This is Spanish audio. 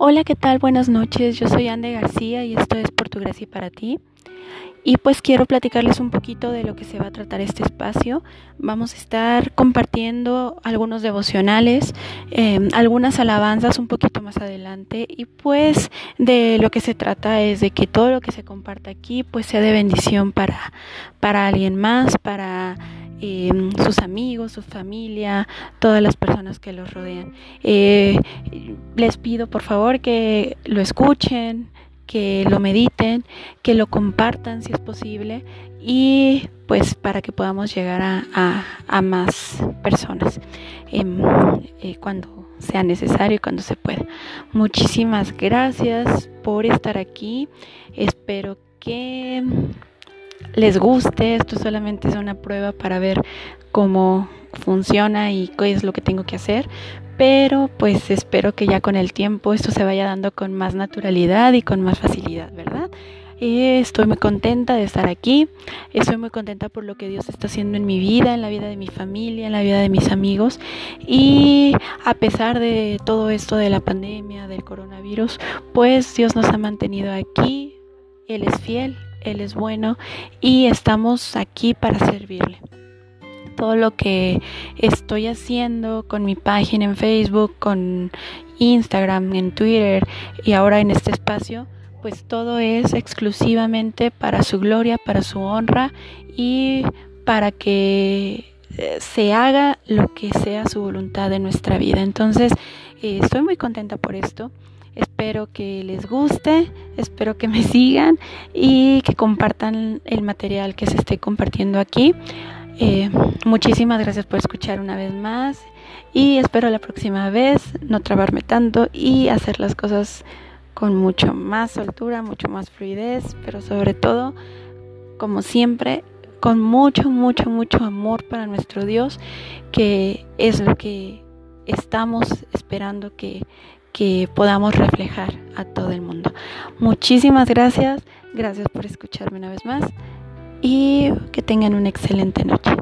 Hola, ¿qué tal? Buenas noches. Yo soy Ande García y esto es Por tu Gracia para ti. Y pues quiero platicarles un poquito de lo que se va a tratar este espacio. Vamos a estar compartiendo algunos devocionales, em, algunas alabanzas un poquito más adelante. Y pues de lo que se trata es de que todo lo que se comparta aquí pues sea de bendición para, para alguien más, para Em, sus amigos, su familia, todas las personas que los rodean. Eh, les pido por favor que lo escuchen, que lo mediten, que lo compartan si es posible y pues para que podamos llegar a, más personas em, eh, cuando sea necesario y cuando se pueda. Muchísimas gracias por estar aquí. Espero que les guste. Esto solamente es una prueba para ver cómo funciona y qué es lo que tengo que hacer. Pero pues espero que ya con el tiempo esto se vaya dando con más naturalidad y con más facilidad, ¿verdad? estoy muy contenta de estar aquí. Estoy muy contenta por lo que Dios está haciendo en mi vida, en la vida de mi familia, en la vida de mis amigos. Y a pesar de todo esto de la pandemia, del coronavirus, pues Dios nos ha mantenido aquí. Él es fiel, él es bueno y estamos aquí para servirle. Todo lo que estoy haciendo con mi página en Facebook, con Instagram, en Twitter y ahora en este espacio, pues todo es exclusivamente para su gloria, para su honra y para que se haga lo que sea su voluntad en nuestra vida. Entonces, eh, estoy muy contenta por esto. Espero que les guste, espero que me sigan y que compartan el material que se esté compartiendo aquí. Eh, muchísimas gracias por escuchar una vez más y espero la próxima vez no trabarme tanto y hacer las cosas con mucho más soltura, mucho más fluidez, pero sobre todo, como siempre, con mucho, mucho, mucho amor para nuestro Dios, que es lo que estamos esperando que, que podamos reflejar a todo el mundo. Muchísimas gracias, gracias por escucharme una vez más y que tengan una excelente noche.